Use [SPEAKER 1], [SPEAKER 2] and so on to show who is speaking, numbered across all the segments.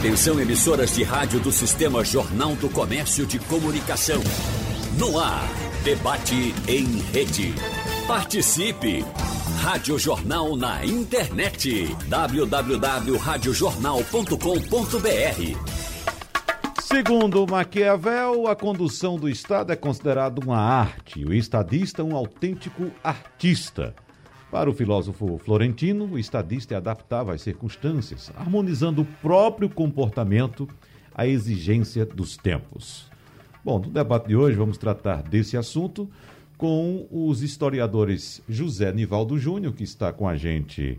[SPEAKER 1] Atenção emissoras de rádio do Sistema Jornal do Comércio de Comunicação. No ar, debate em rede. Participe! Rádio Jornal na internet. www.radiojornal.com.br
[SPEAKER 2] Segundo Maquiavel, a condução do Estado é considerada uma arte, o estadista um autêntico artista. Para o filósofo florentino, o estadista é adaptável às circunstâncias, harmonizando o próprio comportamento à exigência dos tempos. Bom, no debate de hoje vamos tratar desse assunto com os historiadores José Nivaldo Júnior, que está com a gente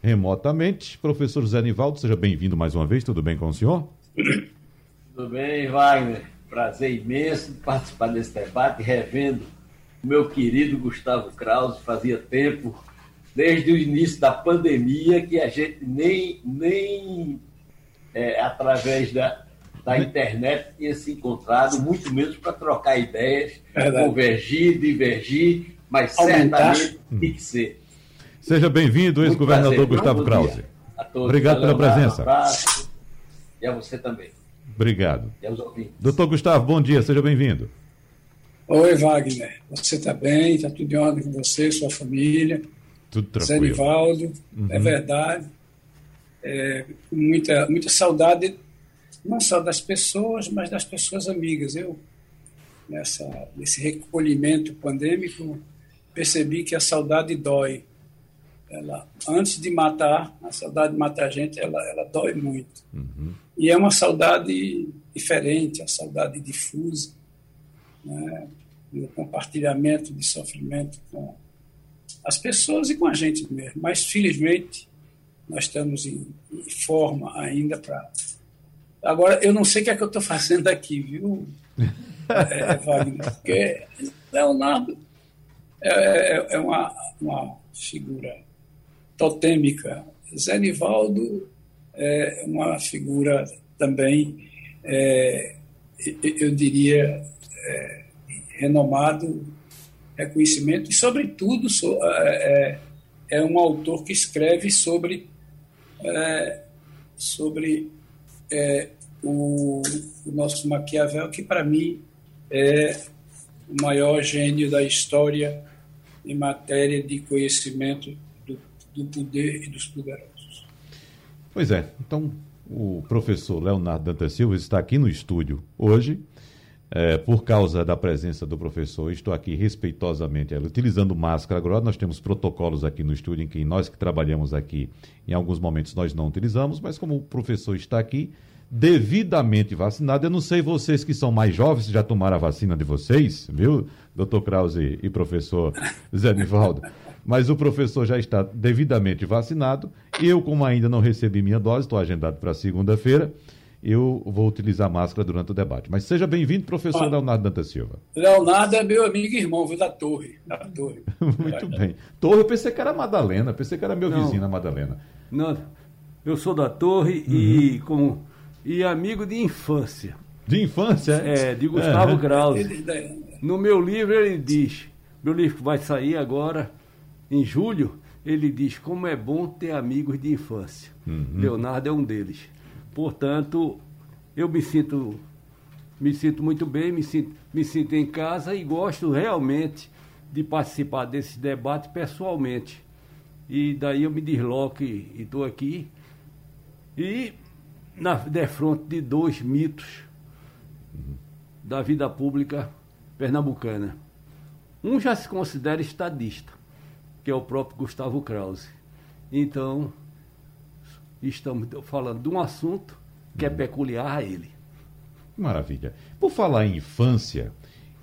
[SPEAKER 2] remotamente. Professor José Nivaldo, seja bem-vindo mais uma vez, tudo bem com o senhor?
[SPEAKER 3] Tudo bem, Wagner? Prazer imenso participar desse debate, revendo meu querido Gustavo Krause, fazia tempo, desde o início da pandemia, que a gente nem, nem é, através da, da internet tinha se encontrado, muito menos para trocar ideias, Verdade. convergir, divergir, mas Aumentar. certamente tem que ser.
[SPEAKER 2] Seja bem-vindo, ex-governador Gustavo Krause. Obrigado pela presença. Um abraço,
[SPEAKER 3] e a você também.
[SPEAKER 2] Obrigado. E aos ouvintes. Doutor Gustavo, bom dia, seja bem-vindo.
[SPEAKER 4] Oi, Wagner. Você está bem? Está tudo em ordem com você, sua família?
[SPEAKER 2] Tudo tranquilo. Zé
[SPEAKER 4] Nivaldo, uhum. é verdade. É, muita, muita saudade, não só das pessoas, mas das pessoas amigas. Eu, nessa, nesse recolhimento pandêmico, percebi que a saudade dói. Ela, antes de matar, a saudade de matar a gente, ela, ela dói muito. Uhum. E é uma saudade diferente, a saudade difusa né, no compartilhamento de sofrimento com as pessoas e com a gente mesmo. Mas, felizmente, nós estamos em, em forma ainda para. Agora, eu não sei o que é que eu estou fazendo aqui, viu, é, Wagner? Porque Leonardo é, é, é uma, uma figura totêmica. Zé Nivaldo é uma figura também, é, eu diria, é, renomado reconhecimento e, sobretudo, so, é, é, é um autor que escreve sobre, é, sobre é, o, o, nosso Maquiavel, que, para mim, é o maior gênio da história em matéria de conhecimento do, do poder e dos poderosos.
[SPEAKER 2] Pois é, então o professor Leonardo Dantas Silva está aqui no estúdio hoje é, por causa da presença do professor, estou aqui respeitosamente, utilizando máscara agora. Nós temos protocolos aqui no estúdio em que nós que trabalhamos aqui, em alguns momentos nós não utilizamos, mas como o professor está aqui, devidamente vacinado, eu não sei vocês que são mais jovens, já tomaram a vacina de vocês, viu, doutor Krause e professor Zé Nivaldo? Mas o professor já está devidamente vacinado. Eu, como ainda não recebi minha dose, estou agendado para segunda-feira eu vou utilizar máscara durante o debate. Mas seja bem-vindo, professor ah, Leonardo Dantas Silva.
[SPEAKER 4] Leonardo é meu amigo e irmão, viu, da Torre. Da torre.
[SPEAKER 2] Muito bem. Torre, eu pensei que era Madalena, pensei que era meu não, vizinho, a Madalena.
[SPEAKER 5] Não, eu sou da Torre uhum. e, com, e amigo de infância.
[SPEAKER 2] De infância?
[SPEAKER 5] É, de Gustavo é. Krause. No meu livro ele diz, meu livro vai sair agora, em julho, ele diz como é bom ter amigos de infância. Uhum. Leonardo é um deles. Portanto, eu me sinto me sinto muito bem, me sinto, me sinto em casa e gosto realmente de participar desse debate pessoalmente. E daí eu me desloco e estou aqui. E na defronte de dois mitos da vida pública pernambucana. Um já se considera estadista, que é o próprio Gustavo Krause. Então, estamos falando de um assunto que é peculiar a ele.
[SPEAKER 2] Maravilha. Por falar em infância,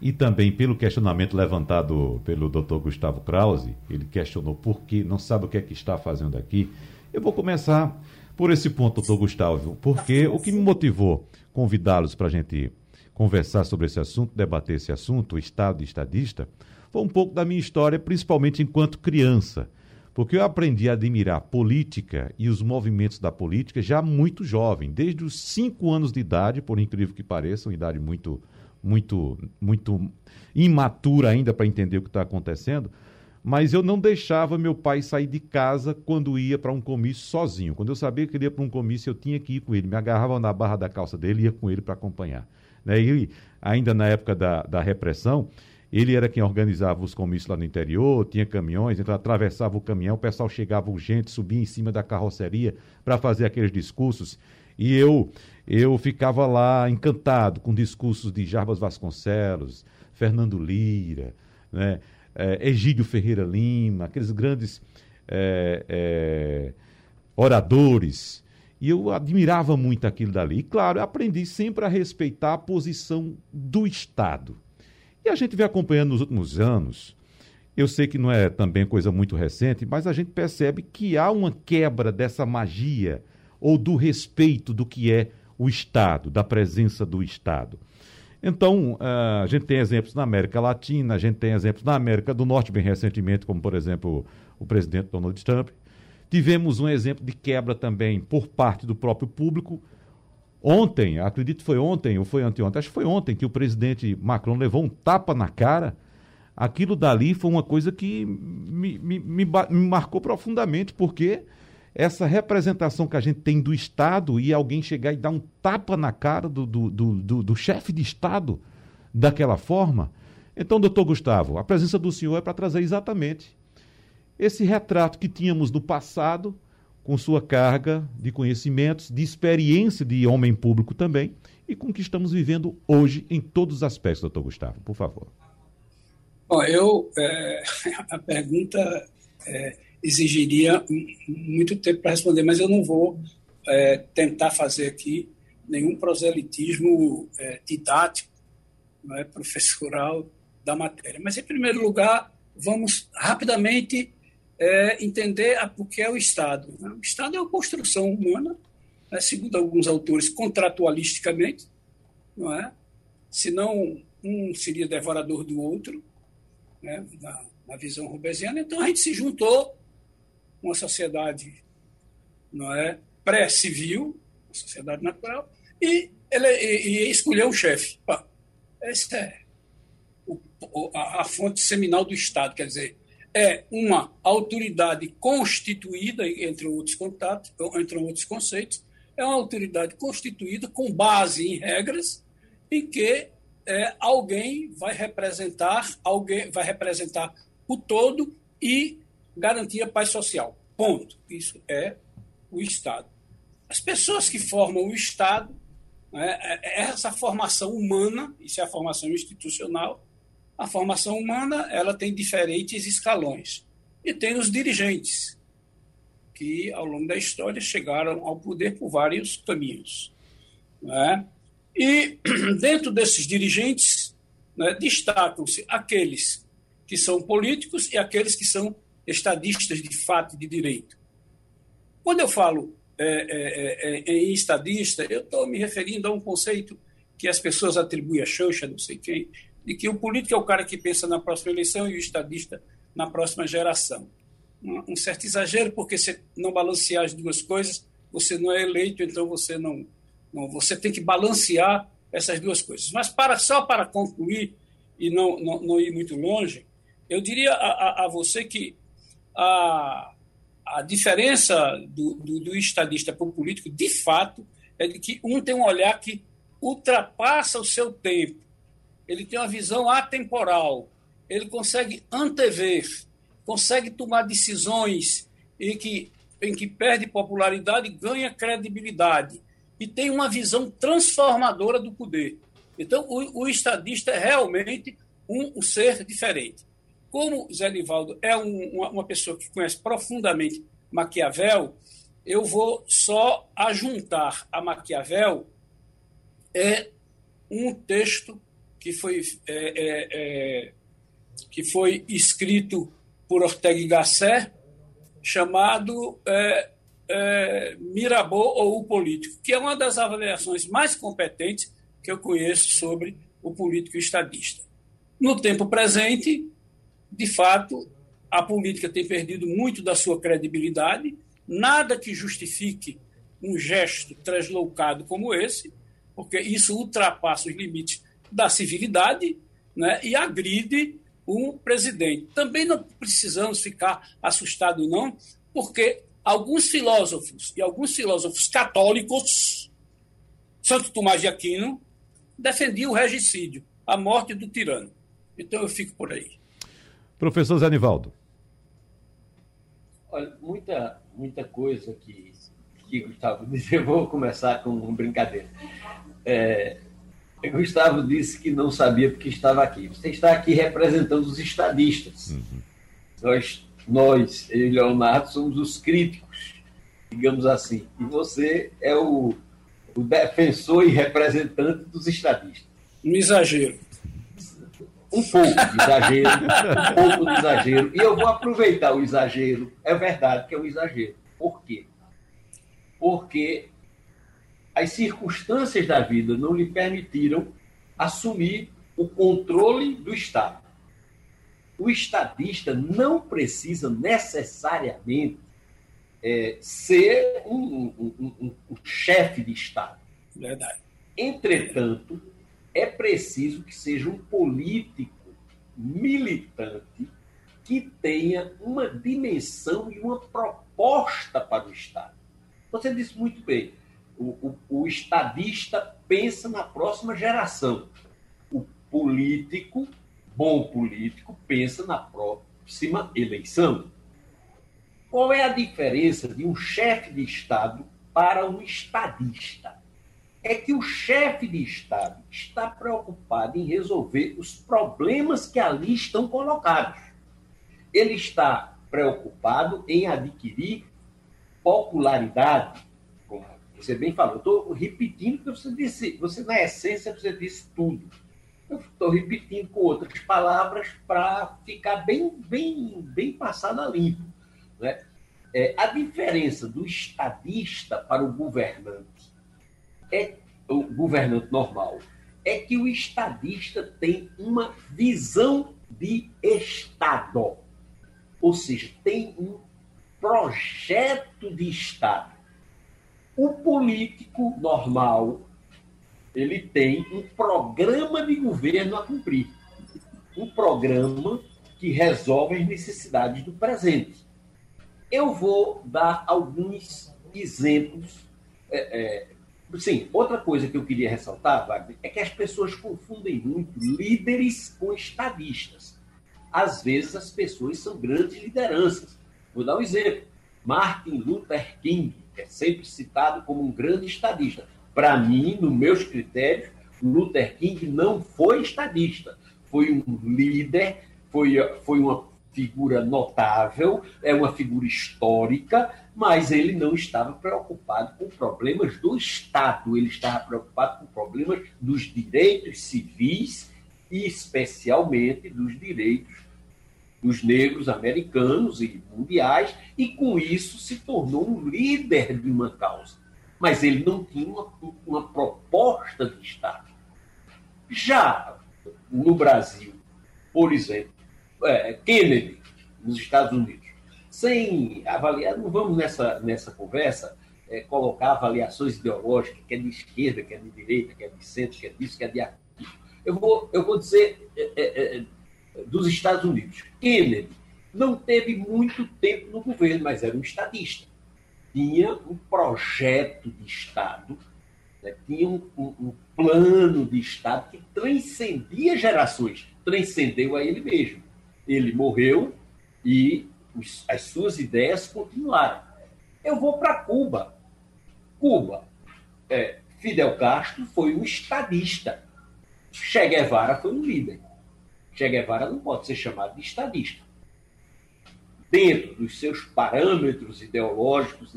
[SPEAKER 2] e também pelo questionamento levantado pelo Dr. Gustavo Krause, ele questionou por que não sabe o que é que está fazendo aqui. Eu vou começar por esse ponto, doutor Gustavo, porque o que me motivou convidá-los para a gente conversar sobre esse assunto, debater esse assunto, o Estado estadista, foi um pouco da minha história, principalmente enquanto criança porque eu aprendi a admirar política e os movimentos da política já muito jovem, desde os cinco anos de idade, por incrível que pareça, uma idade muito, muito, muito imatura ainda para entender o que está acontecendo. mas eu não deixava meu pai sair de casa quando ia para um comício sozinho. Quando eu sabia que ele ia para um comício, eu tinha que ir com ele. Me agarrava na barra da calça dele e ia com ele para acompanhar. Né? E ainda na época da, da repressão, ele era quem organizava os comícios lá no interior, tinha caminhões, então atravessava o caminhão, o pessoal chegava urgente, subia em cima da carroceria para fazer aqueles discursos. E eu, eu ficava lá encantado com discursos de Jarbas Vasconcelos, Fernando Lira, né? é, Egídio Ferreira Lima, aqueles grandes é, é, oradores. E eu admirava muito aquilo dali. E, claro, aprendi sempre a respeitar a posição do Estado. E a gente vem acompanhando nos últimos anos, eu sei que não é também coisa muito recente, mas a gente percebe que há uma quebra dessa magia ou do respeito do que é o Estado, da presença do Estado. Então, uh, a gente tem exemplos na América Latina, a gente tem exemplos na América do Norte, bem recentemente, como, por exemplo, o presidente Donald Trump. Tivemos um exemplo de quebra também por parte do próprio público. Ontem, acredito que foi ontem ou foi anteontem, acho que foi ontem que o presidente Macron levou um tapa na cara. Aquilo dali foi uma coisa que me, me, me, me marcou profundamente, porque essa representação que a gente tem do Estado e alguém chegar e dar um tapa na cara do, do, do, do, do chefe de Estado daquela forma. Então, doutor Gustavo, a presença do senhor é para trazer exatamente esse retrato que tínhamos do passado, com sua carga de conhecimentos, de experiência de homem público também, e com o que estamos vivendo hoje em todos os aspectos, doutor Gustavo, por favor.
[SPEAKER 4] Bom, eu, é, a pergunta é, exigiria muito tempo para responder, mas eu não vou é, tentar fazer aqui nenhum proselitismo é, didático, não é, professoral da matéria. Mas, em primeiro lugar, vamos rapidamente é, entender o que é o Estado. Né? O Estado é uma construção humana, né, segundo alguns autores, contratualisticamente, não é? senão um seria devorador do outro, né, na, na visão rubesiana. Então, a gente se juntou uma sociedade não é pré-civil, sociedade natural, e ele e, e escolheu um chefe. Essa é o, a, a fonte seminal do Estado, quer dizer, é uma autoridade constituída, entre outros contatos, entre outros conceitos, é uma autoridade constituída com base em regras em que é, alguém vai representar, alguém vai representar o todo e garantir a paz social. Ponto. Isso é o Estado. As pessoas que formam o Estado, né, é, é essa formação humana, isso é a formação institucional, a formação humana ela tem diferentes escalões. E tem os dirigentes, que ao longo da história chegaram ao poder por vários caminhos. Né? E dentro desses dirigentes né, destacam-se aqueles que são políticos e aqueles que são estadistas de fato de direito. Quando eu falo é, é, é, é em estadista, eu estou me referindo a um conceito que as pessoas atribuem a Xuxa, não sei quem, de que o político é o cara que pensa na próxima eleição e o estadista na próxima geração. Um, certo exagero, porque se não balancear as duas coisas, você não é eleito, então você não, não você tem que balancear essas duas coisas. Mas para só para concluir e não, não, não ir muito longe, eu diria a, a, a você que a, a diferença do, do, do estadista para o político, de fato, é de que um tem um olhar que ultrapassa o seu tempo, ele tem uma visão atemporal, ele consegue antever, consegue tomar decisões em que, em que perde popularidade ganha credibilidade, e tem uma visão transformadora do poder. Então, o, o estadista é realmente um, um ser diferente. Como Zé Nivaldo é um, uma, uma pessoa que conhece profundamente Maquiavel, eu vou só ajuntar a Maquiavel é um texto que foi, é, é, é, que foi escrito por Ortega y Gasset, chamado é, é, Mirabeau ou o Político, que é uma das avaliações mais competentes que eu conheço sobre o político estadista. No tempo presente, de fato, a política tem perdido muito da sua credibilidade, nada que justifique um gesto translocado como esse, porque isso ultrapassa os limites da civilidade né, e agride um presidente. Também não precisamos ficar assustados, não, porque alguns filósofos e alguns filósofos católicos, Santo Tomás de Aquino, defendiam o regicídio, a morte do tirano. Então eu fico por aí.
[SPEAKER 2] Professor Zanivaldo.
[SPEAKER 3] Olha, muita, muita coisa que, que Gustavo disse, eu vou começar com uma brincadeira. É, Gustavo disse que não sabia porque estava aqui. Você está aqui representando os estadistas. Uhum. Nós, nós, eu e Leonardo, somos os críticos, digamos assim. E você é o, o defensor e representante dos estadistas.
[SPEAKER 4] Um exagero.
[SPEAKER 3] Um pouco de exagero, um pouco de exagero. E eu vou aproveitar o exagero. É verdade que é um exagero. Por quê? Porque as circunstâncias da vida não lhe permitiram assumir o controle do Estado. O estadista não precisa necessariamente é, ser um, um, um, um chefe de Estado.
[SPEAKER 4] Verdade.
[SPEAKER 3] Entretanto, é preciso que seja um político militante que tenha uma dimensão e uma proposta para o Estado. Você disse muito bem, o, o, o estadista pensa na próxima geração. O político, bom político, pensa na próxima eleição. Qual é a diferença de um chefe de Estado para um estadista? É que o chefe de Estado está preocupado em resolver os problemas que ali estão colocados. Ele está preocupado em adquirir popularidade, você bem falou. Estou repetindo porque você disse, você na essência você disse tudo. Eu estou repetindo com outras palavras para ficar bem, bem, bem passado limpo. Né? É, a diferença do estadista para o governante é o governante normal é que o estadista tem uma visão de Estado, ou seja, tem um projeto de Estado. O político normal, ele tem um programa de governo a cumprir. Um programa que resolve as necessidades do presente. Eu vou dar alguns exemplos. É, é, sim, outra coisa que eu queria ressaltar, Wagner, é que as pessoas confundem muito líderes com estadistas. Às vezes as pessoas são grandes lideranças. Vou dar um exemplo. Martin Luther King é sempre citado como um grande estadista. Para mim, nos meus critérios, Luther King não foi estadista, foi um líder, foi, foi uma figura notável, é uma figura histórica, mas ele não estava preocupado com problemas do Estado, ele estava preocupado com problemas dos direitos civis e especialmente dos direitos dos negros americanos e mundiais, e com isso se tornou um líder de uma causa. Mas ele não tinha uma, uma proposta de Estado. Já no Brasil, por exemplo, é, Kennedy, nos Estados Unidos, sem avaliar, não vamos nessa, nessa conversa é, colocar avaliações ideológicas, que é de esquerda, que é de direita, que é de centro, que é disso, que é de aquilo. Eu vou, eu vou dizer é, é, é dos Estados Unidos. Kennedy não teve muito tempo no governo, mas era um estadista. Tinha um projeto de Estado, né? tinha um, um, um plano de Estado que transcendia gerações, transcendeu a ele mesmo. Ele morreu e os, as suas ideias continuaram. Eu vou para Cuba. Cuba, é, Fidel Castro foi um estadista. Che Guevara foi um líder. Che Guevara não pode ser chamado de estadista. Dentro dos seus parâmetros ideológicos,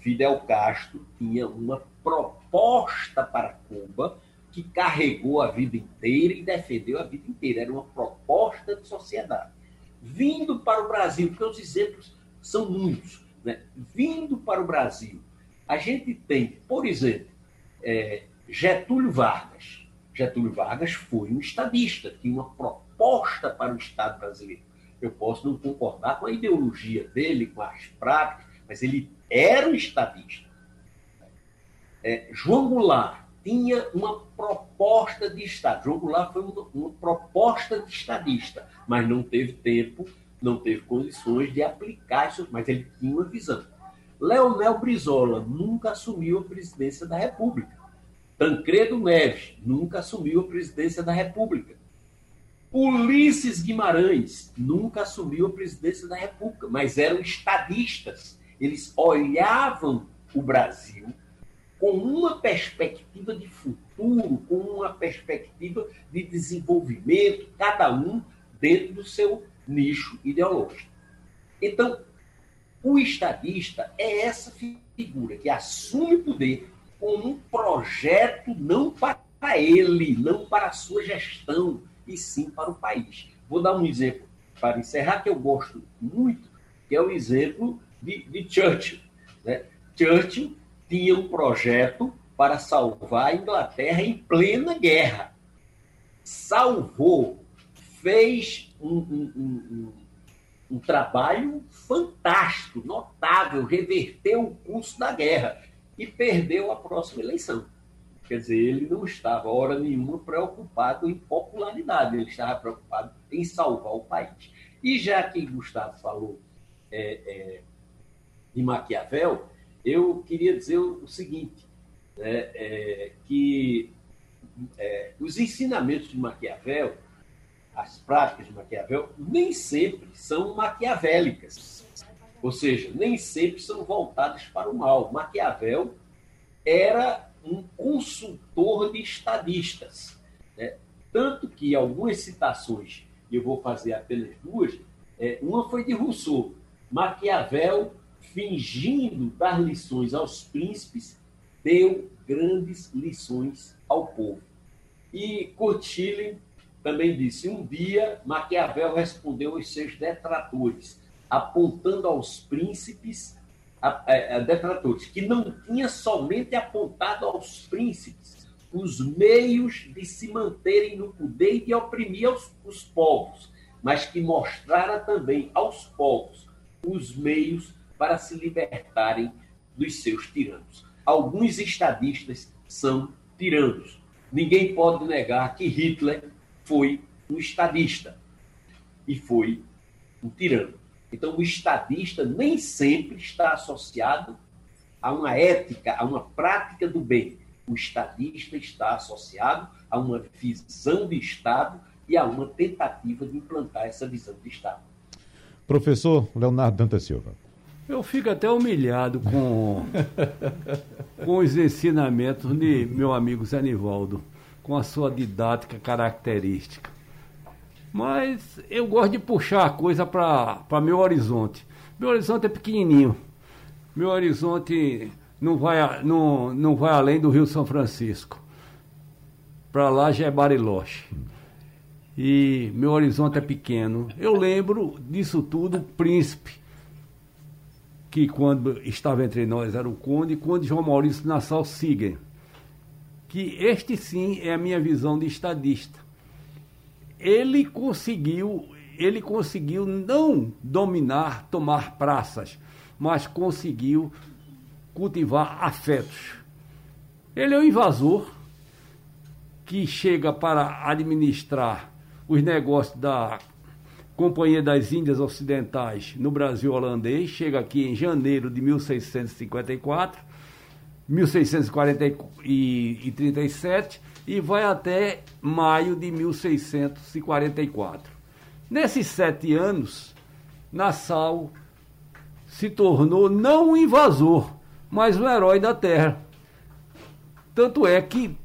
[SPEAKER 3] Fidel Castro tinha uma proposta para Cuba que carregou a vida inteira e defendeu a vida inteira. Era uma proposta de sociedade. Vindo para o Brasil, porque os exemplos são muitos, né? vindo para o Brasil, a gente tem, por exemplo, é, Getúlio Vargas. Getúlio Vargas foi um estadista, tinha uma proposta para o Estado brasileiro. Eu posso não concordar com a ideologia dele, com as práticas, mas ele era um estadista. É, João Goulart tinha uma proposta de Estado. João Goulart foi uma, uma proposta de estadista, mas não teve tempo, não teve condições de aplicar isso, mas ele tinha uma visão. Leonel Brizola nunca assumiu a presidência da República. Tancredo Neves nunca assumiu a presidência da República. Ulisses Guimarães nunca assumiu a presidência da República, mas eram estadistas. Eles olhavam o Brasil com uma perspectiva de futuro, com uma perspectiva de desenvolvimento, cada um dentro do seu nicho ideológico. Então, o estadista é essa figura que assume o poder com um projeto não para ele, não para a sua gestão, e sim para o país. Vou dar um exemplo para encerrar que eu gosto muito, que é o exemplo de, de Churchill. Né? Churchill tinha um projeto para salvar a Inglaterra em plena guerra. Salvou, fez um, um, um, um trabalho fantástico, notável, reverteu o curso da guerra e perdeu a próxima eleição. Quer dizer, ele não estava, hora nenhuma, preocupado em popularidade, ele estava preocupado em salvar o país. E já que Gustavo falou é, é, de Maquiavel, eu queria dizer o seguinte, né, é, que é, os ensinamentos de Maquiavel, as práticas de Maquiavel, nem sempre são maquiavélicas. Ou seja, nem sempre são voltadas para o mal. Maquiavel era um consultor de estadistas. Né? Tanto que algumas citações, e eu vou fazer apenas duas, é, uma foi de Rousseau. Maquiavel, fingindo dar lições aos príncipes, deu grandes lições ao povo. E Cotilin também disse: um dia Maquiavel respondeu aos seus detratores, apontando aos príncipes a, a, a detratores, que não tinha somente apontado aos príncipes os meios de se manterem no poder e de oprimir os, os povos, mas que mostrara também aos povos os meios para se libertarem dos seus tiranos. Alguns estadistas são tiranos. Ninguém pode negar que Hitler foi um estadista e foi um tirano. Então, o estadista nem sempre está associado a uma ética, a uma prática do bem. O estadista está associado a uma visão de Estado e a uma tentativa de implantar essa visão de Estado.
[SPEAKER 2] Professor Leonardo Danta Silva.
[SPEAKER 5] Eu fico até humilhado com, com os ensinamentos de meu amigo Zé Nivaldo, com a sua didática característica. Mas eu gosto de puxar a coisa para meu horizonte. Meu horizonte é pequenininho. Meu horizonte não vai, não, não vai além do Rio São Francisco. Para lá já é Bariloche. E meu horizonte é pequeno. Eu lembro disso tudo, príncipe, que quando estava entre nós era o conde, quando João Maurício Nassau Sigen. Que este sim é a minha visão de estadista ele conseguiu, ele conseguiu não dominar, tomar praças, mas conseguiu cultivar afetos. Ele é um invasor que chega para administrar os negócios da Companhia das Índias Ocidentais no Brasil holandês, chega aqui em janeiro de 1654, 1637 e vai até maio de 1644. Nesses sete anos, Nassau se tornou não um invasor, mas um herói da terra. Tanto é que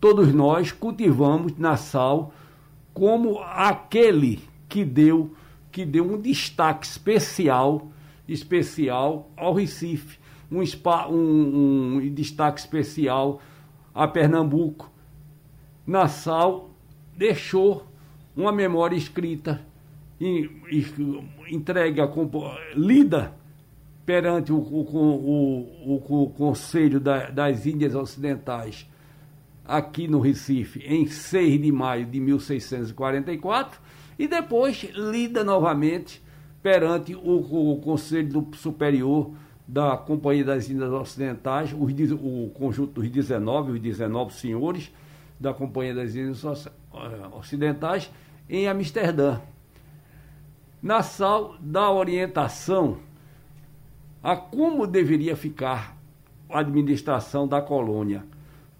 [SPEAKER 5] todos nós cultivamos Nassau como aquele que deu que deu um destaque especial especial ao Recife, um, spa, um, um destaque especial a Pernambuco, Nassau deixou uma memória escrita, entregue, a, lida perante o, o, o, o Conselho da, das Índias Ocidentais, aqui no Recife, em 6 de maio de 1644, e depois lida novamente perante o, o Conselho Superior da Companhia das Índias Ocidentais, o conjunto dos 19, os 19 senhores da Companhia das Índias Ocidentais, em Amsterdã. Nassau dá orientação a como deveria ficar a administração da colônia,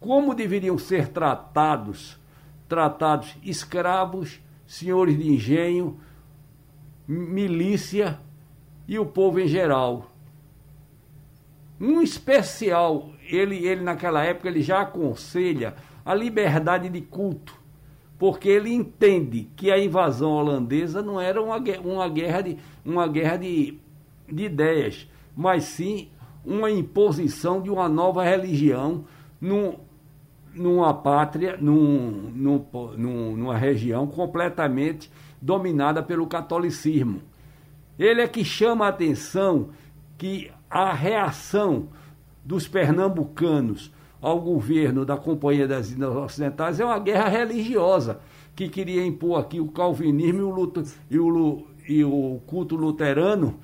[SPEAKER 5] como deveriam ser tratados, tratados escravos, senhores de engenho, milícia e o povo em geral. Um especial, ele, ele naquela época ele já aconselha a liberdade de culto, porque ele entende que a invasão holandesa não era uma, uma guerra, de, uma guerra de, de ideias, mas sim uma imposição de uma nova religião num, numa pátria, num, num, num, numa região completamente dominada pelo catolicismo. Ele é que chama a atenção que a reação dos pernambucanos ao governo da Companhia das Índias Ocidentais é uma guerra religiosa que queria impor aqui o calvinismo e o, luto, e o, e o culto luterano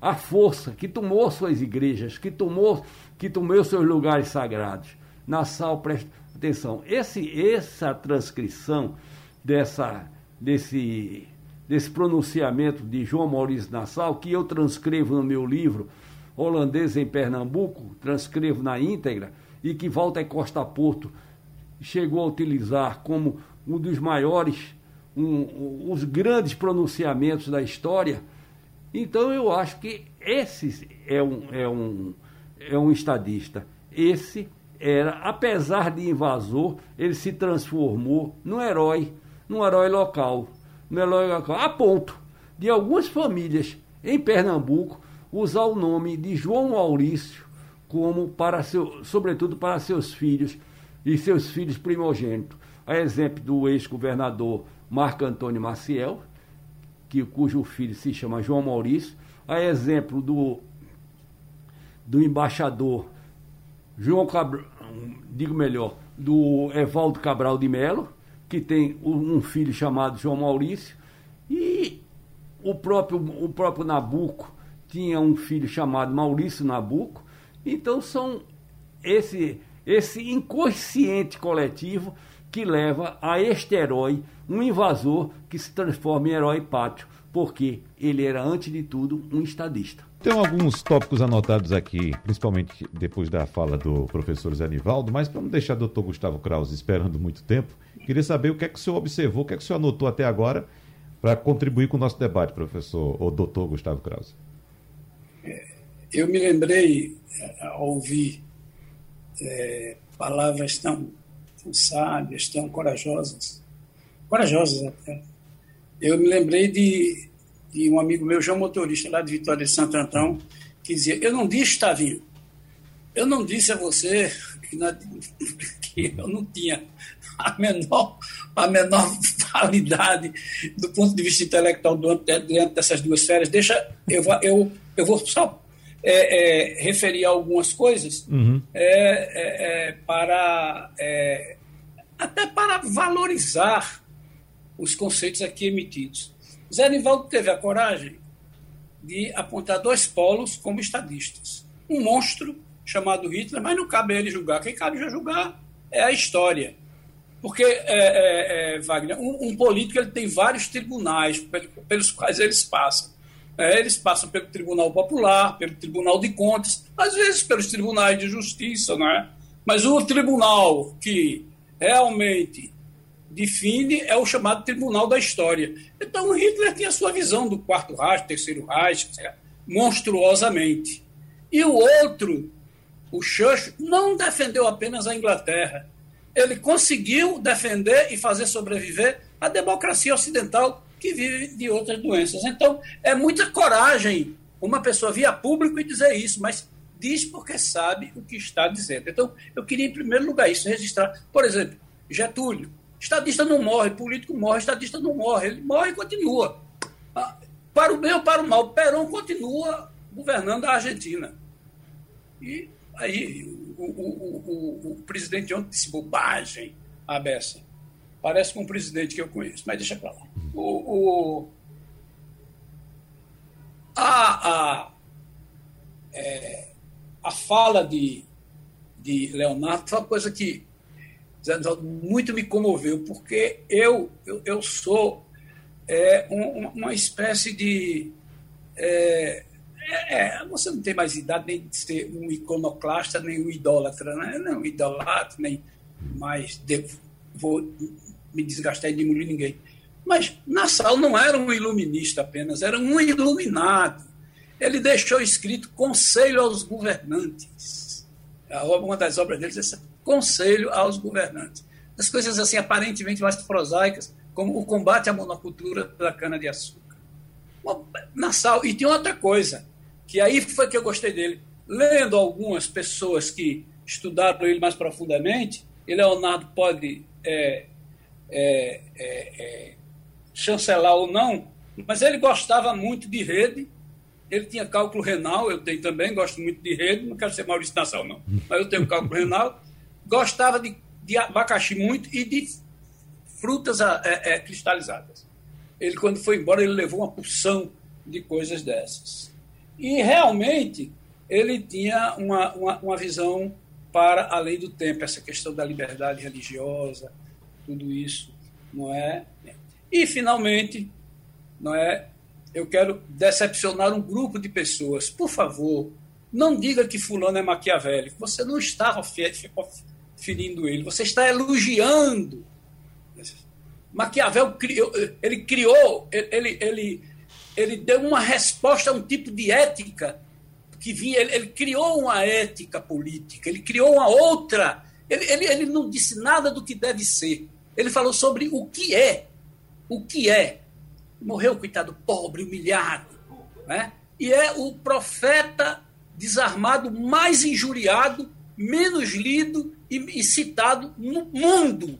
[SPEAKER 5] a força, que tomou suas igrejas, que tomou, que tomou seus lugares sagrados. Nassau, presta atenção, esse, essa transcrição dessa, desse, desse pronunciamento de João Maurício Nassau, que eu transcrevo no meu livro Holandês em Pernambuco, transcrevo na íntegra, e que Walter Costa Porto chegou a utilizar como um dos maiores, um, um, os grandes pronunciamentos da história, então eu acho que esse é um, é um, é um estadista. Esse era, apesar de invasor, ele se transformou num herói, num herói local. Num herói local, a ponto de algumas famílias em Pernambuco usar o nome de João Maurício como para seu, sobretudo para seus filhos e seus filhos primogênitos. A exemplo do ex-governador Marco Antônio Maciel, que, cujo filho se chama João Maurício, a exemplo do, do embaixador João Cabral, digo melhor, do Evaldo Cabral de Melo, que tem um filho chamado João Maurício, e o próprio, o próprio Nabuco tinha um filho chamado Maurício Nabuco. Então são esse, esse inconsciente coletivo que leva a este herói, um invasor que se transforma em herói pátrio, porque ele era, antes de tudo, um estadista.
[SPEAKER 2] Tem alguns tópicos anotados aqui, principalmente depois da fala do professor Zé Nivaldo, mas para não deixar o doutor Gustavo Krause esperando muito tempo, queria saber o que é que o senhor observou, o que é que o senhor anotou até agora para contribuir com o nosso debate, professor, ou doutor Gustavo Krause.
[SPEAKER 4] Eu me lembrei, eh, ao ouvir é, palavras tão tão sábias, tão corajosas, corajosas até. Eu me lembrei de, de um amigo meu, João Motorista, lá de Vitória de Santo Antão, que dizia: Eu não disse, Tavinho, eu não disse a você que, na, que eu não tinha a menor, a menor validade do ponto de vista intelectual dentro dessas duas férias. Deixa, eu, eu, eu vou só é, é, referir algumas coisas uhum. é, é, é para é, até para valorizar os conceitos aqui emitidos. Zé Nivaldo teve a coragem de apontar dois polos como estadistas. Um monstro chamado Hitler, mas não cabe a ele julgar. Quem cabe já julgar é a história. Porque, Wagner, um, um, político ele tem vários tribunais pelos quais eles passam. É, eles passam pelo Tribunal Popular, pelo Tribunal de Contas, às vezes pelos tribunais de justiça, né? Mas o tribunal que realmente define é o chamado Tribunal da História. Então Hitler tinha sua visão do quarto Reich, terceiro Reich, monstruosamente. E o outro, o Churchill, não defendeu apenas a Inglaterra. Ele conseguiu defender e fazer sobreviver a democracia ocidental que vive de outras doenças. Então, é muita coragem uma pessoa vir a público e dizer isso, mas diz porque sabe o que está dizendo. Então, eu queria, em primeiro lugar, isso, registrar. Por exemplo, Getúlio. Estadista não morre, político morre, estadista não morre, ele morre e continua. Ah, para o bem ou para o mal, Perón continua governando a Argentina. E aí, o, o, o, o presidente ontem disse bobagem, a beça. Parece com um presidente que eu conheço, mas deixa para lá. O, o, a, a, é, a fala de, de Leonardo foi uma coisa que muito me comoveu, porque eu, eu, eu sou é, um, uma espécie de. É, é, você não tem mais idade nem de ser um iconoclasta, nem um idólatra, né? não idolatra, nem mais devo, vou me desgastar e demolir ninguém. Mas Nassau não era um iluminista apenas, era um iluminado. Ele deixou escrito Conselho aos Governantes. Uma das obras dele é Conselho aos Governantes. As coisas assim aparentemente mais prosaicas, como o combate à monocultura da cana-de-açúcar. Nassau, e tinha outra coisa, que aí foi que eu gostei dele. Lendo algumas pessoas que estudaram ele mais profundamente, e Leonardo pode é, é, é, é, chancelar ou não, mas ele gostava muito de rede, ele tinha cálculo renal, eu tenho também, gosto muito de rede, não quero ser Maurício Nassau, não, mas eu tenho cálculo renal, gostava de, de abacaxi muito e de frutas é, é, cristalizadas. Ele, quando foi embora, ele levou uma porção de coisas dessas. E realmente ele tinha uma, uma, uma visão para além do tempo, essa questão da liberdade religiosa, tudo isso, não é? E finalmente, não é? Eu quero decepcionar um grupo de pessoas. Por favor, não diga que fulano é maquiavélico. Você não está ferindo ele, você está elogiando. Maquiavel criou, ele criou, ele, ele, ele deu uma resposta a um tipo de ética que vinha, ele, ele criou uma ética política, ele criou uma outra. Ele, ele, ele não disse nada do que deve ser. Ele falou sobre o que é. O que é. Morreu, coitado, pobre, humilhado. Né? E é o profeta desarmado mais injuriado, menos lido e, e citado no mundo.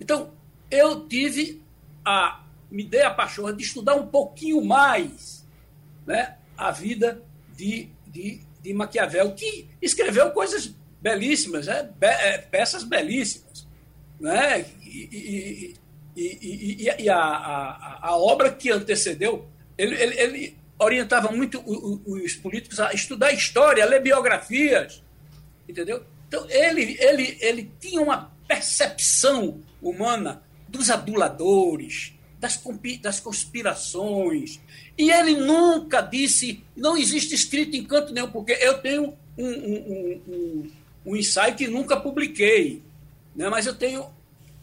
[SPEAKER 4] Então, eu tive a. me dei a paixão de estudar um pouquinho mais né, a vida de, de, de Maquiavel, que escreveu coisas belíssimas, né, Be, é, peças belíssimas. Né? E, e, e, e a, a, a, obra que antecedeu, ele, ele, ele orientava muito os políticos a estudar história, a ler biografias, entendeu? Então, ele, ele, ele tinha uma percepção humana dos aduladores, das, das conspirações. E ele nunca disse, não existe escrito em canto nenhum, porque eu tenho um, um, um, um ensaio que nunca publiquei, né? mas eu tenho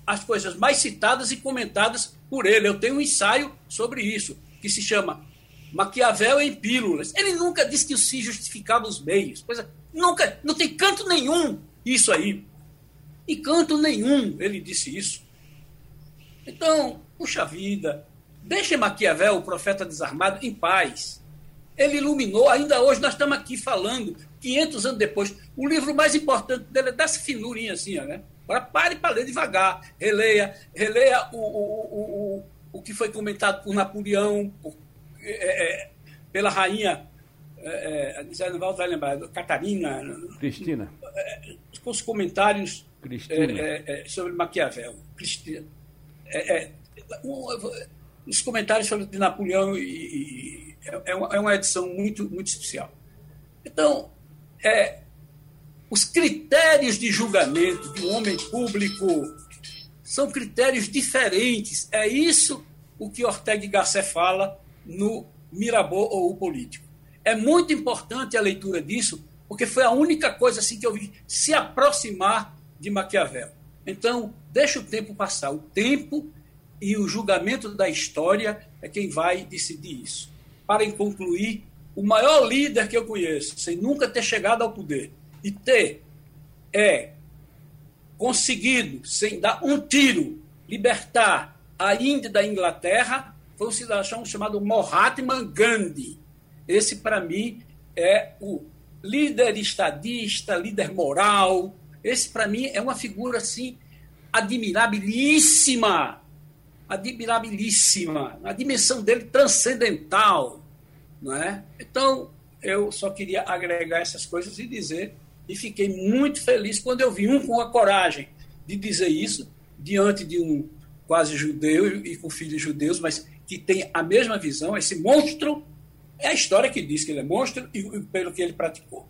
[SPEAKER 4] as coisas mais citadas e comentadas por ele. Eu tenho um ensaio sobre isso, que se chama Maquiavel em Pílulas. Ele nunca disse que se justificava os meios. Coisa, nunca, não tem canto nenhum isso aí. Em canto nenhum ele disse isso. Então, puxa vida, deixe Maquiavel, o profeta desarmado, em paz. Ele iluminou, ainda hoje nós estamos aqui falando, 500 anos depois. O livro mais importante dele é dessa finurinha assim, né? Agora pare para ler devagar, releia, releia o, o, o, o, que foi comentado por Napoleão, por, é, é, pela rainha, é, é, não vai lembrar, Catarina.
[SPEAKER 5] Cristina.
[SPEAKER 4] É, com os comentários
[SPEAKER 5] é,
[SPEAKER 4] sobre Maquiavel. Cristina. Os comentários sobre Napoleão e, e é, uma, é uma edição muito, muito especial. Então, é, os critérios de julgamento de um homem público são critérios diferentes. É isso o que Ortega y Gasset fala no Mirabeau ou o Político. É muito importante a leitura disso, porque foi a única coisa assim que eu vi se aproximar de Maquiavel. Então, deixa o tempo passar. O tempo e o julgamento da história é quem vai decidir isso. Para concluir, o maior líder que eu conheço, sem nunca ter chegado ao poder, e ter é conseguido, sem dar um tiro, libertar a Índia da Inglaterra, foi um cidadão chamado Mahatma Gandhi. Esse, para mim, é o líder estadista, líder moral. Esse, para mim, é uma figura assim admirabilíssima, admirabilíssima, a dimensão dele transcendental, não é? Então, eu só queria agregar essas coisas e dizer e fiquei muito feliz quando eu vi um com a coragem de dizer isso diante de um quase judeu e com filhos judeus, mas que tem a mesma visão, esse monstro É a história que diz que ele é monstro e, e pelo que ele praticou.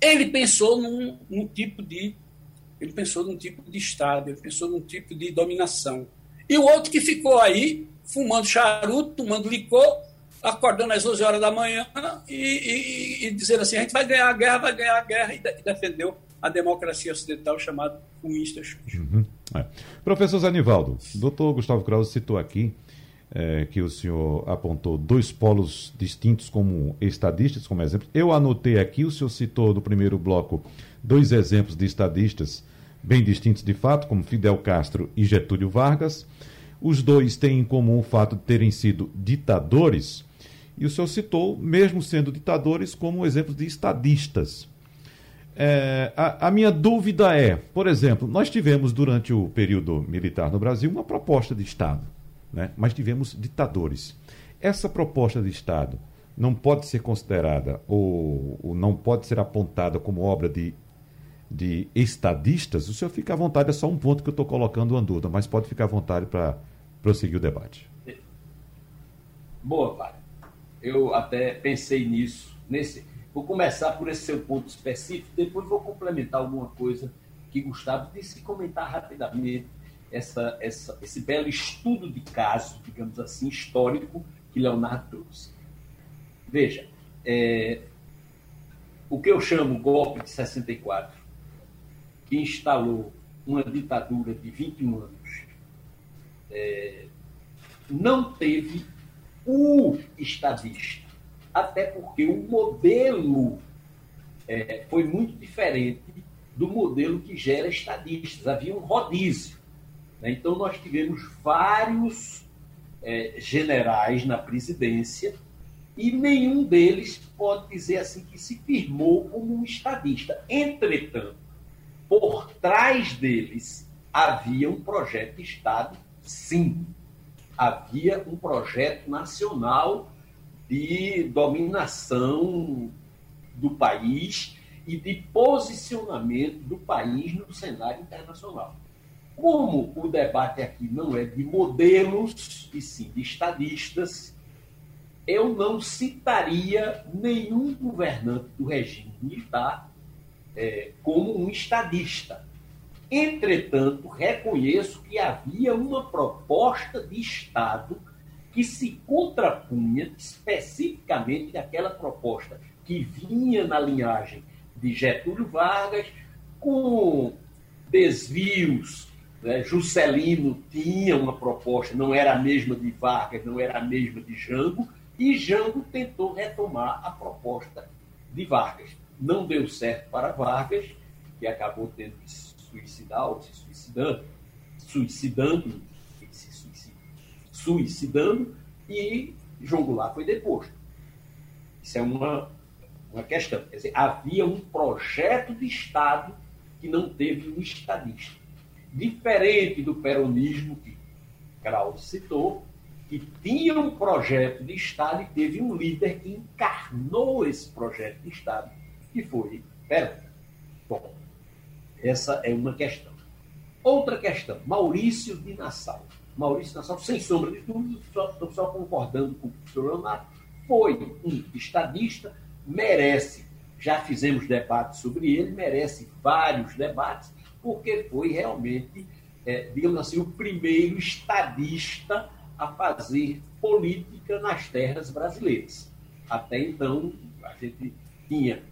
[SPEAKER 4] Ele pensou num, num tipo de ele pensou num tipo de Estado, ele pensou num tipo de dominação. E o outro que ficou aí, fumando charuto, tomando licor, acordando às 11 horas da manhã e, e, e dizendo assim: a gente vai ganhar a guerra, vai ganhar a guerra, e, de, defendeu a democracia ocidental chamada comunista.
[SPEAKER 2] Uhum. É. Professor Zanivaldo, doutor Gustavo Krause citou aqui é, que o senhor apontou dois polos distintos como estadistas, como exemplo. Eu anotei aqui, o senhor citou no primeiro bloco dois exemplos de estadistas bem distintos de fato, como Fidel Castro e Getúlio Vargas. Os dois têm em comum o fato de terem sido ditadores, e o senhor citou, mesmo sendo ditadores, como exemplos de estadistas. É, a, a, minha dúvida é, por exemplo, nós tivemos durante o período militar no Brasil uma proposta de Estado, né? mas tivemos ditadores. Essa proposta de Estado não pode ser considerada ou, ou não pode ser apontada como obra de de estadistas, o senhor fica à vontade, é só um ponto que eu estou colocando dúvida, mas pode ficar à vontade para prosseguir o debate.
[SPEAKER 3] Boa, pai. Eu até pensei nisso. Nesse, vou começar por esse seu ponto específico, depois vou complementar alguma coisa que Gustavo disse e comentar rapidamente essa, essa, esse belo estudo de caso, digamos assim, histórico que Leonardo trouxe. Veja, é, o que eu chamo golpe de 64 que instalou uma ditadura de 21 anos, é, não teve o estadista, até porque o modelo é, foi muito diferente do modelo que gera estadistas. Havia um rodízio. Né? Então, nós tivemos vários é, generais na presidência e nenhum deles pode dizer assim que se firmou como um estadista. Entretanto, por trás deles havia um projeto de Estado, sim. Havia um projeto nacional de dominação do país e de posicionamento do país no cenário internacional. Como o debate aqui não é de modelos, e sim de estadistas, eu não citaria nenhum governante do regime militar é, como um estadista. Entretanto, reconheço que havia uma proposta de Estado que se contrapunha especificamente àquela proposta que vinha na linhagem de Getúlio Vargas, com desvios. Né? Juscelino tinha uma proposta, não era a mesma de Vargas, não era a mesma de Jango, e Jango tentou retomar a proposta de Vargas não deu certo para Vargas, que acabou tendo que se suicidar ou se suicidando, suicidando, se suicidando, e Goulart foi deposto. Isso é uma, uma questão. Quer dizer, havia um projeto de Estado que não teve um estadista. Diferente do peronismo que Krause citou, que tinha um projeto de Estado e teve um líder que encarnou esse projeto de Estado, que foi. Bom, essa é uma questão. Outra questão, Maurício de Nassau. Maurício de Nassau, sem sombra de dúvida, estou só concordando com o professor Leonardo, foi um estadista, merece, já fizemos debates sobre ele, merece vários debates, porque foi realmente, é, digamos assim, o primeiro estadista a fazer política nas terras brasileiras. Até então, a gente tinha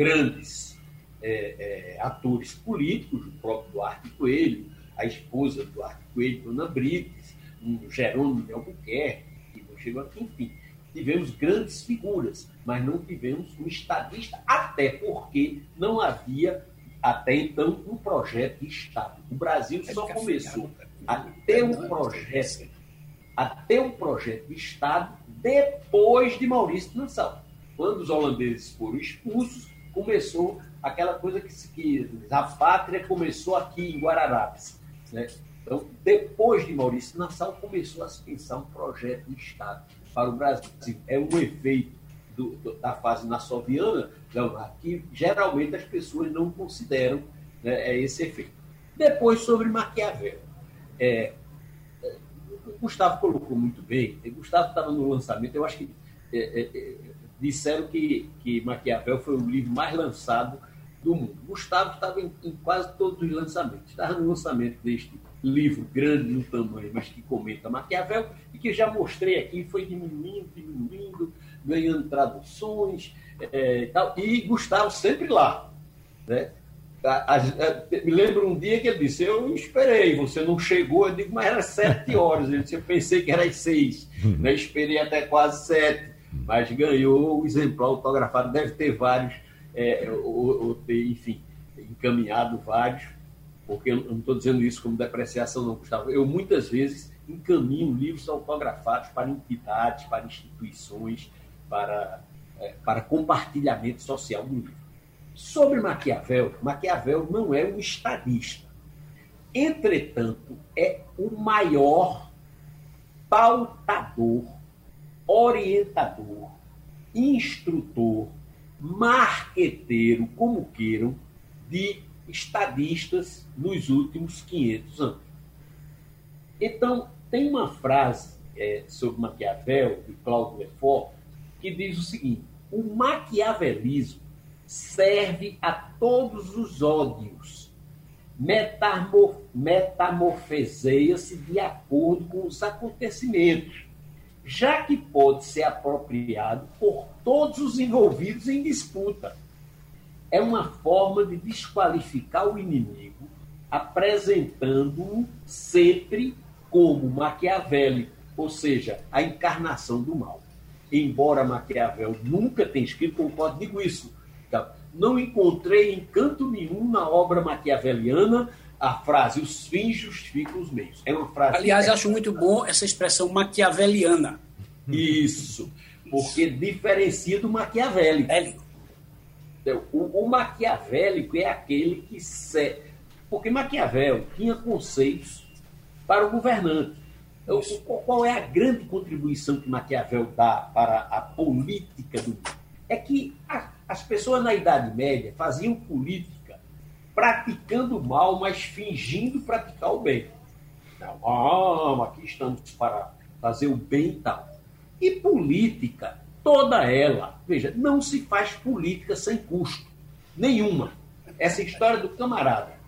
[SPEAKER 3] grandes é, é, atores políticos, o próprio Duarte Coelho, a esposa do Duarte Coelho, Dona Brites, um Jerônimo de Albuquerque, que não chegou aqui, enfim. Tivemos grandes figuras, mas não tivemos um estadista, até porque não havia, até então, um projeto de Estado. O Brasil só começou a ter um projeto, a ter um projeto de Estado depois de Maurício Nassau. Quando os holandeses foram expulsos, começou aquela coisa que, que a pátria começou aqui em Guararapes. Né? Então, depois de Maurício Nassau, começou a se pensar um projeto de Estado para o Brasil. É um efeito do, do, da fase nassoviana, Leonardo, que geralmente as pessoas não consideram né, é esse efeito. Depois, sobre Maquiavel. É, o Gustavo colocou muito bem. O Gustavo estava no lançamento, eu acho que é, é, disseram que, que Maquiavel foi o livro mais lançado do mundo. Gustavo estava em, em quase todos os lançamentos. Estava no lançamento deste livro grande no tamanho, mas que comenta Maquiavel, e que já mostrei aqui, foi diminuindo, diminuindo, ganhando traduções é, tal, e Gustavo sempre lá. Né? A, a, a, me lembro um dia que ele disse, eu esperei, você não chegou, eu digo, mas era sete horas, ele disse, eu pensei que era às seis, né? esperei até quase sete, mas ganhou o exemplar autografado, deve ter vários, é, ou, ou ter, enfim, encaminhado vários, porque eu não estou dizendo isso como depreciação, não, Gustavo. Eu muitas vezes encaminho livros autografados para entidades, para instituições, para, é, para compartilhamento social do livro. Sobre Maquiavel, Maquiavel não é um estadista. Entretanto, é o maior pautador, orientador, instrutor, marqueteiro, como queiram, de estadistas nos últimos 500 anos. Então, tem uma frase é, sobre Maquiavel, de Claude Lefort, que diz o seguinte: o maquiavelismo serve a todos os ódios, metamor metamorfoseia-se de acordo com os acontecimentos, já que pode ser apropriado por todos os envolvidos em disputa é uma forma de desqualificar o inimigo, apresentando-o sempre como maquiavélico, ou seja, a encarnação do mal. Embora Maquiavel nunca tenha escrito, concordo, digo isso. Tá? Não encontrei encanto nenhum na obra maquiaveliana a frase os fins justificam os meios. É uma frase.
[SPEAKER 4] Aliás, é... acho muito bom essa expressão maquiaveliana.
[SPEAKER 3] Isso, porque diferencia do maquiavélico. Então, o, o maquiavélico é aquele que. Se... Porque Maquiavel tinha conceitos para o governante. Então, qual é a grande contribuição que Maquiavel dá para a política do mundo? É que a, as pessoas na Idade Média faziam política praticando mal, mas fingindo praticar o bem. Não, ah, aqui estamos para fazer o bem e tal. E política toda ela. Veja, não se faz política sem custo. Nenhuma. Essa história do camarada.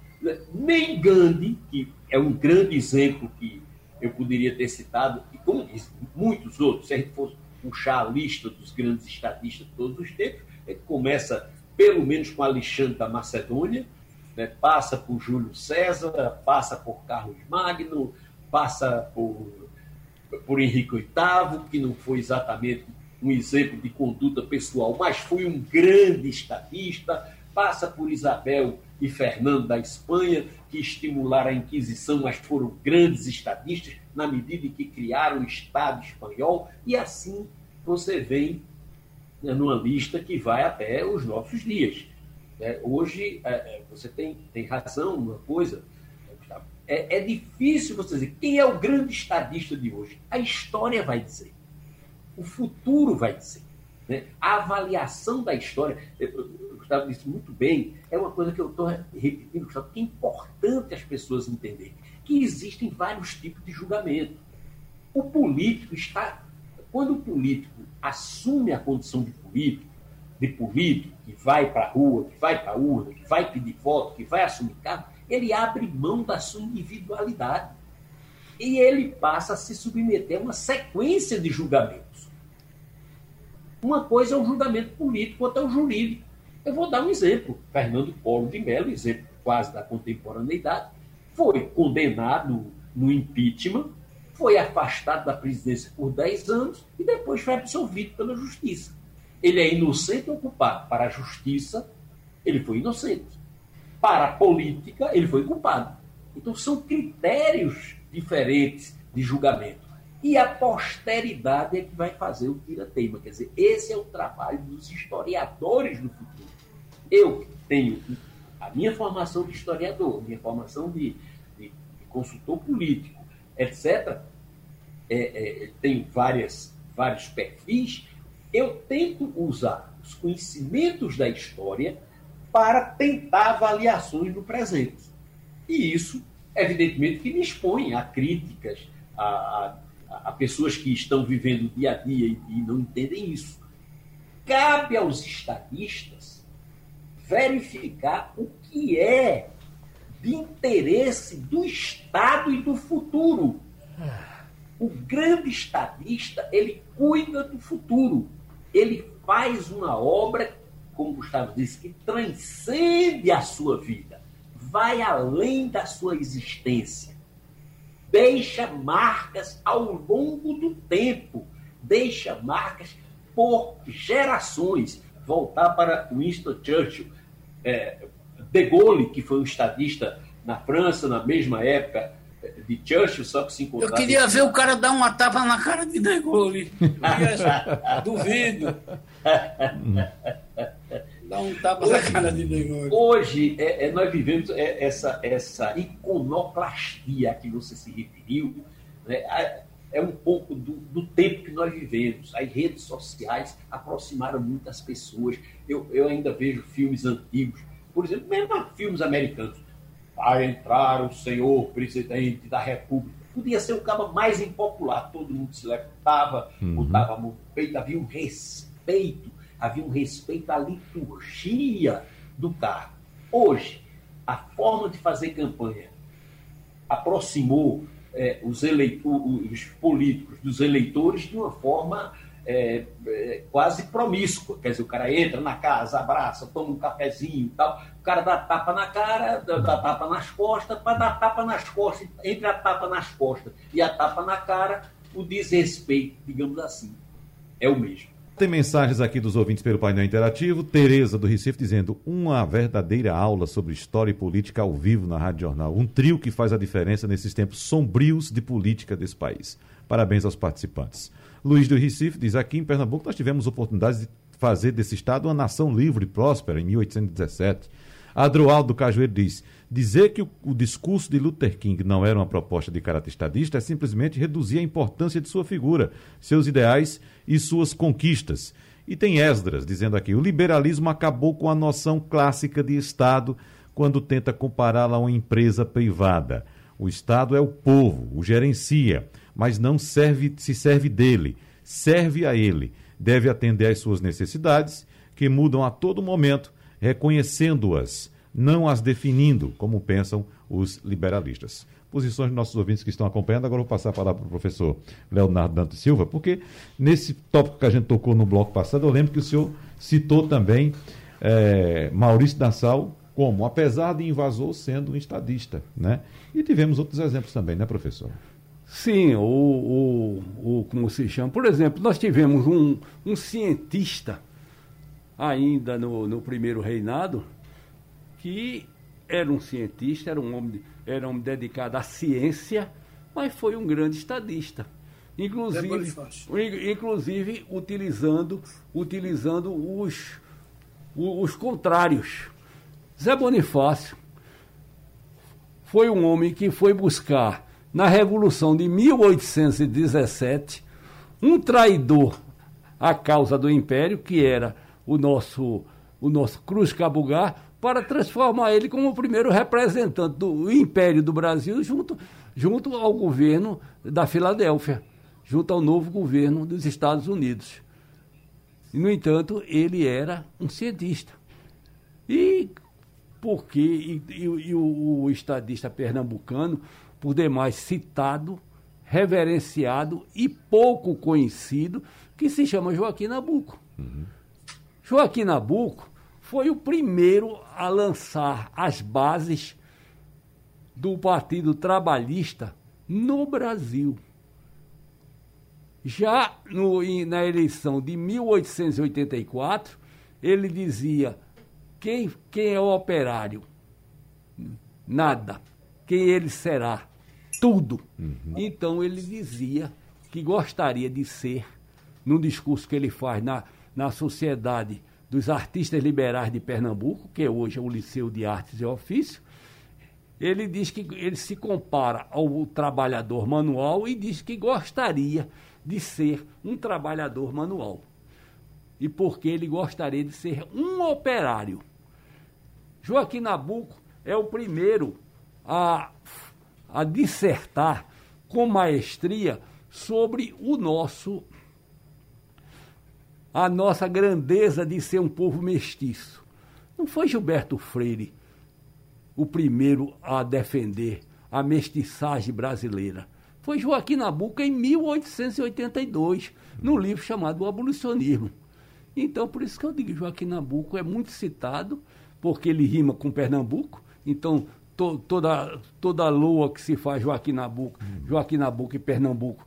[SPEAKER 3] Nem Gandhi, que é um grande exemplo que eu poderia ter citado, e como disse, muitos outros, se a gente fosse puxar a lista dos grandes estadistas de todos os tempos, gente começa pelo menos com Alexandre da Macedônia, né, passa por Júlio César, passa por Carlos Magno, passa por, por Henrique VIII, que não foi exatamente um exemplo de conduta pessoal, mas foi um grande estadista, passa por Isabel e Fernando da Espanha, que estimularam a Inquisição, mas foram grandes estadistas, na medida em que criaram o Estado espanhol, e assim você vem né, numa lista que vai até os nossos dias. É, hoje, é, é você tem, tem razão numa coisa, é, é difícil você dizer quem é o grande estadista de hoje. A história vai dizer o futuro vai dizer. Né? A avaliação da história, o Gustavo disse muito bem, é uma coisa que eu estou repetindo, Gustavo, que é importante as pessoas entenderem, que existem vários tipos de julgamento. O político está. Quando o político assume a condição de político, de político, que vai para a rua, que vai para a urna, que vai pedir voto, que vai assumir cargo, ele abre mão da sua individualidade. E ele passa a se submeter a uma sequência de julgamentos. Uma coisa é o julgamento político, outra é o jurídico. Eu vou dar um exemplo. Fernando Polo de Mello, exemplo quase da contemporaneidade, foi condenado no impeachment, foi afastado da presidência por 10 anos e depois foi absolvido pela justiça. Ele é inocente ou culpado? Para a justiça, ele foi inocente. Para a política, ele foi culpado. Então, são critérios diferentes de julgamento. E a posteridade é que vai fazer o tira-teima. Quer dizer, esse é o trabalho dos historiadores do futuro. Eu tenho a minha formação de historiador, minha formação de, de, de consultor político, etc. É, é, tenho várias, vários perfis. Eu tento usar os conhecimentos da história para tentar avaliações no presente. E isso, evidentemente, que me expõe a críticas, a, a a, pessoas que estão vivendo o dia a dia e, e não entendem isso. Cabe aos estadistas verificar o que é de interesse do Estado e do futuro. O grande estadista, ele cuida do futuro. Ele faz uma obra, como Gustavo disse, que transcende a sua vida, vai além da sua existência. Deixa marcas ao longo do tempo, deixa marcas por gerações. Voltar para Winston Churchill, é, De Gaulle, que foi um estadista na França na mesma época de Churchill, só que se encontrava...
[SPEAKER 4] Eu queria ver o cara dar uma tapa na cara de De Gaulle. Duvido. Dá um tapa hoje, na cara de De Gaulle.
[SPEAKER 3] Hoje, é, é, nós vivemos é, essa, essa iconoclastia a que você se referiu, né? é um pouco do, do, tempo que nós vivemos. As redes sociais aproximaram muitas pessoas. Eu, eu ainda vejo filmes antigos, por exemplo, mesmo filmes americanos. Vai entrar o senhor presidente da República. Podia ser o cabo mais impopular. Todo mundo se levantava, uhum. botava a mão no peito, havia um respeito, havia um respeito à liturgia do cargo. Hoje, a forma de fazer campanha aproximou é, os, os políticos dos eleitores de uma forma é, é, quase promíscua. Quer dizer, o cara entra na casa, abraça, toma um cafezinho e tal. O cara dá tapa na cara, dá, dá tapa nas costas, para dar tapa nas costas, entre a tapa nas costas e a tapa na cara, o desrespeito, digamos assim, é o mesmo.
[SPEAKER 2] Tem mensagens aqui dos ouvintes pelo painel interativo. Tereza do Recife dizendo: uma verdadeira aula sobre história e política ao vivo na Rádio Jornal. Um trio que faz a diferença nesses tempos sombrios de política desse país. Parabéns aos participantes. Luiz do Recife diz: aqui em Pernambuco nós tivemos oportunidade de fazer desse estado uma nação livre e próspera em 1817. Adroaldo Cajueiro diz: dizer que o, o, discurso de Luther King não era uma proposta de caráter estadista é simplesmente reduzir a importância de sua figura, seus ideais e suas conquistas. E tem Esdras dizendo aqui: o liberalismo acabou com a noção clássica de Estado quando tenta compará-la a uma empresa privada. O Estado é o povo, o gerencia, mas não serve, se serve dele, serve a ele. Deve atender às suas necessidades, que mudam a todo momento, reconhecendo-as, não as definindo, como pensam os liberalistas. Posições dos nossos ouvintes que estão acompanhando. Agora vou passar a palavra para o professor Leonardo Dantas Silva, porque nesse tópico que a gente tocou no bloco passado, eu lembro que o senhor citou também é, Maurício Nassau como, apesar de invasor, sendo um estadista. Né? E tivemos outros exemplos também, né, professor?
[SPEAKER 5] Sim, o, o, o como se chama? Por exemplo, nós tivemos um, um cientista ainda no, no primeiro reinado que era um cientista, era um homem, era um homem dedicado à ciência, mas foi um grande estadista. Inclusive, inclusive utilizando, utilizando os, os contrários. Zé Bonifácio foi um homem que foi buscar na Revolução de 1817 um traidor à causa do Império, que era o nosso, o nosso Cruz Cabugá, para transformar ele como o primeiro representante do Império do Brasil junto, junto ao governo da Filadélfia, junto ao novo governo dos Estados Unidos. E, no entanto, ele era um cientista. E porque e, e, e o, o, estadista pernambucano, por demais citado, reverenciado e pouco conhecido, que se chama Joaquim Nabuco. Uhum. Joaquim Nabuco foi o primeiro a lançar as bases do Partido Trabalhista no Brasil. Já no, na eleição de 1884, ele dizia quem, quem é o operário? Nada. Quem ele será? Tudo. Uhum. Então ele dizia que gostaria de ser, num discurso que ele faz na, na Sociedade dos Artistas Liberais de Pernambuco, que hoje é o Liceu de Artes e Ofício, ele diz que ele se compara ao trabalhador manual e diz que gostaria de ser um trabalhador manual. E porque ele gostaria de ser um operário. Joaquim Nabuco é o primeiro a, a dissertar com maestria sobre o nosso a nossa grandeza de ser um povo mestiço. Não foi Gilberto Freire o primeiro a defender a mestiçagem brasileira. Foi Joaquim Nabuco em 1882, no livro chamado O Abolicionismo. Então, por isso que eu digo, Joaquim Nabuco é muito citado, porque ele rima com Pernambuco. Então, to, toda, toda a lua que se faz Joaquim Nabuco, Joaquim Nabuco e Pernambuco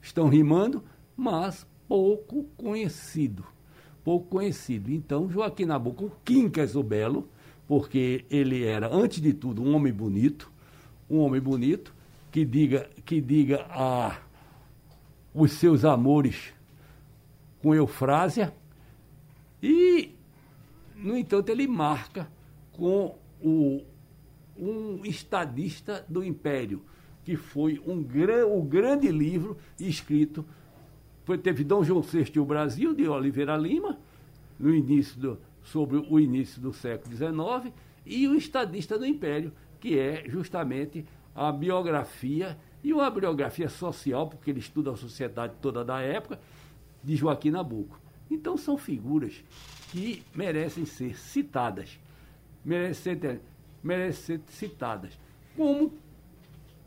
[SPEAKER 5] estão rimando, mas pouco conhecido. Pouco conhecido. Então, Joaquim Nabuco, Quincas o Belo, porque ele era, antes de tudo, um homem bonito, um homem bonito, que diga, que diga a os seus amores com Eufrásia, e, no entanto, ele marca com o, um estadista do Império, que foi um gran, o grande livro escrito foi, teve Dom João VI e o Brasil, de Oliveira Lima, no início do, sobre o início do século XIX, e o Estadista do Império, que é justamente a biografia, e uma biografia social, porque ele estuda a sociedade toda da época, de Joaquim Nabuco. Então são figuras que merecem ser citadas, merecem ser, merecem ser citadas. Como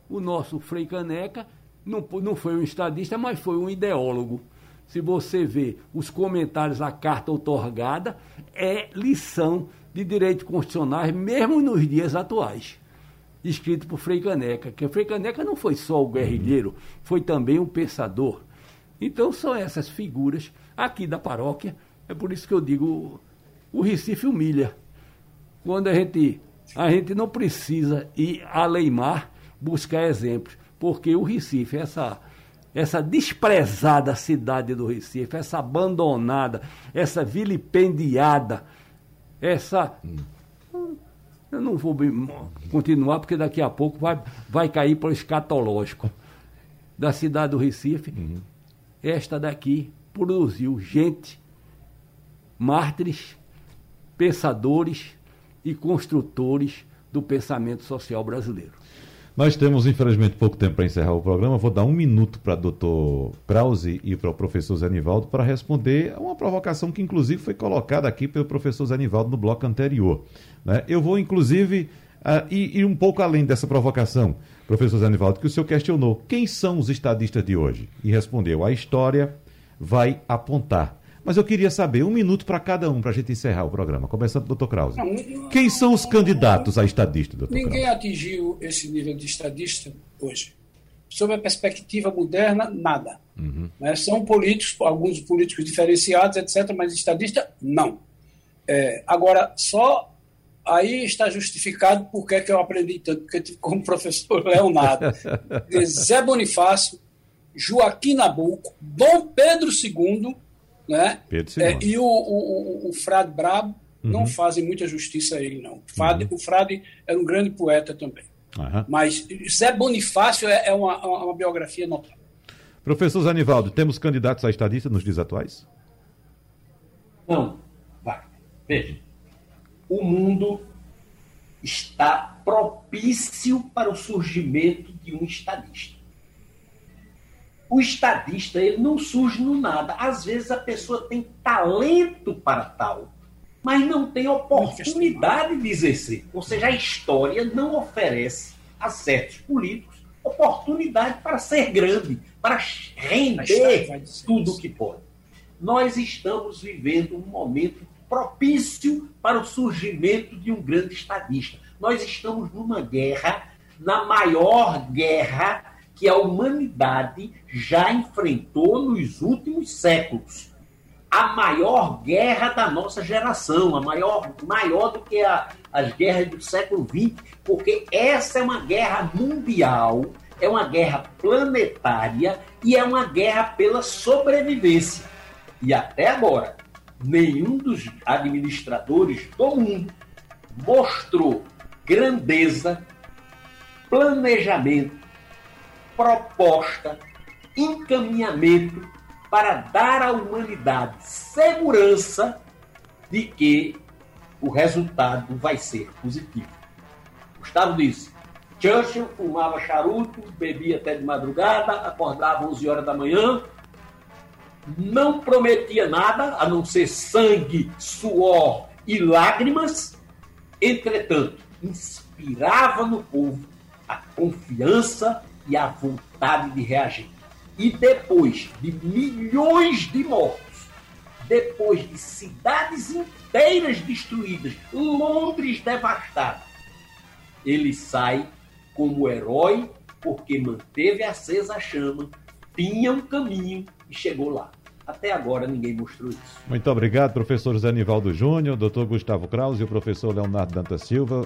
[SPEAKER 5] o nosso Frei Caneca, não, não foi um estadista, mas foi um ideólogo. Se você vê os comentários à carta otorgada, é lição de direitos constitucionais, mesmo nos dias atuais. Escrito por Frei Caneca, que Frei Caneca não foi só o guerrilheiro, foi também um pensador. Então são essas figuras aqui da paróquia. É por isso que eu digo, o Recife humilha. Quando a gente, a gente não precisa ir além mar buscar exemplos porque o Recife, essa, essa desprezada cidade do Recife, essa abandonada, essa vilipendiada, essa. Eu não vou continuar, porque daqui a pouco vai, vai cair para o escatológico da cidade do Recife. Uhum. Esta daqui produziu gente, mártires, pensadores e construtores do pensamento social brasileiro.
[SPEAKER 2] Nós temos, infelizmente, pouco tempo para encerrar o programa. Vou dar um minuto para o doutor Krause e para o professor Zanivaldo para responder a uma provocação que, inclusive, foi colocada aqui pelo professor Zanivaldo no bloco anterior. Né? Eu vou, inclusive, uh, ir, ir, um pouco além dessa provocação, professor Zanivaldo, que o senhor questionou quem são os estadistas de hoje. E respondeu: a história vai apontar. Mas eu queria saber, um minuto para cada um, para a gente encerrar o programa. Começando doutor Krause. Não, Quem são os candidatos a estadista, doutor
[SPEAKER 4] Ninguém
[SPEAKER 2] Krause?
[SPEAKER 4] atingiu esse nível de estadista hoje. Sob a perspectiva moderna, nada. Uhum. Né? São políticos, alguns políticos diferenciados, etc., mas estadista, não. É, agora, só aí está justificado porque é que eu aprendi tanto, porque tive como professor Leonardo, Zé Bonifácio, Joaquim Nabuco, Dom Pedro II né? É, e o, o, o, Frade Brabo uhum. não fazem muita justiça a ele, não. O Frade, uhum. o Frade era um grande poeta também. Uhum. Mas Zé Bonifácio é, é uma, uma biografia notável.
[SPEAKER 2] Professor Zanivaldo, temos candidatos a estadista nos dias atuais?
[SPEAKER 3] Não. Vai. Veja. O mundo está propício para o surgimento de um estadista o estadista ele não surge no nada. Às vezes a pessoa tem talento para tal, mas não tem oportunidade de exercer. Ou seja, a história não oferece a certos políticos oportunidade para ser grande, para render tudo o que pode. Nós estamos vivendo um momento propício para o surgimento de um grande estadista. Nós estamos numa guerra, na maior guerra que a humanidade já enfrentou nos últimos séculos. A maior guerra da nossa geração, a maior, maior do que a, as guerras do século XX, porque essa é uma guerra mundial, é uma guerra planetária e é uma guerra pela sobrevivência. E até agora, nenhum dos administradores do mundo mostrou grandeza, planejamento proposta, encaminhamento para dar à humanidade segurança de que o resultado vai ser positivo. Gustavo disse: Churchill fumava charuto, bebia até de madrugada, acordava 11 horas da manhã, não prometia nada a não ser sangue, suor e lágrimas, entretanto, inspirava no povo a confiança e a vontade de reagir. E depois de milhões de mortos, depois de cidades inteiras destruídas, Londres devastada, ele sai como herói porque manteve acesa a chama, tinha um caminho e chegou lá. Até agora ninguém mostrou isso.
[SPEAKER 2] Muito obrigado, professor José Nivaldo Júnior, doutor Gustavo Kraus e o professor Leonardo Danta Silva.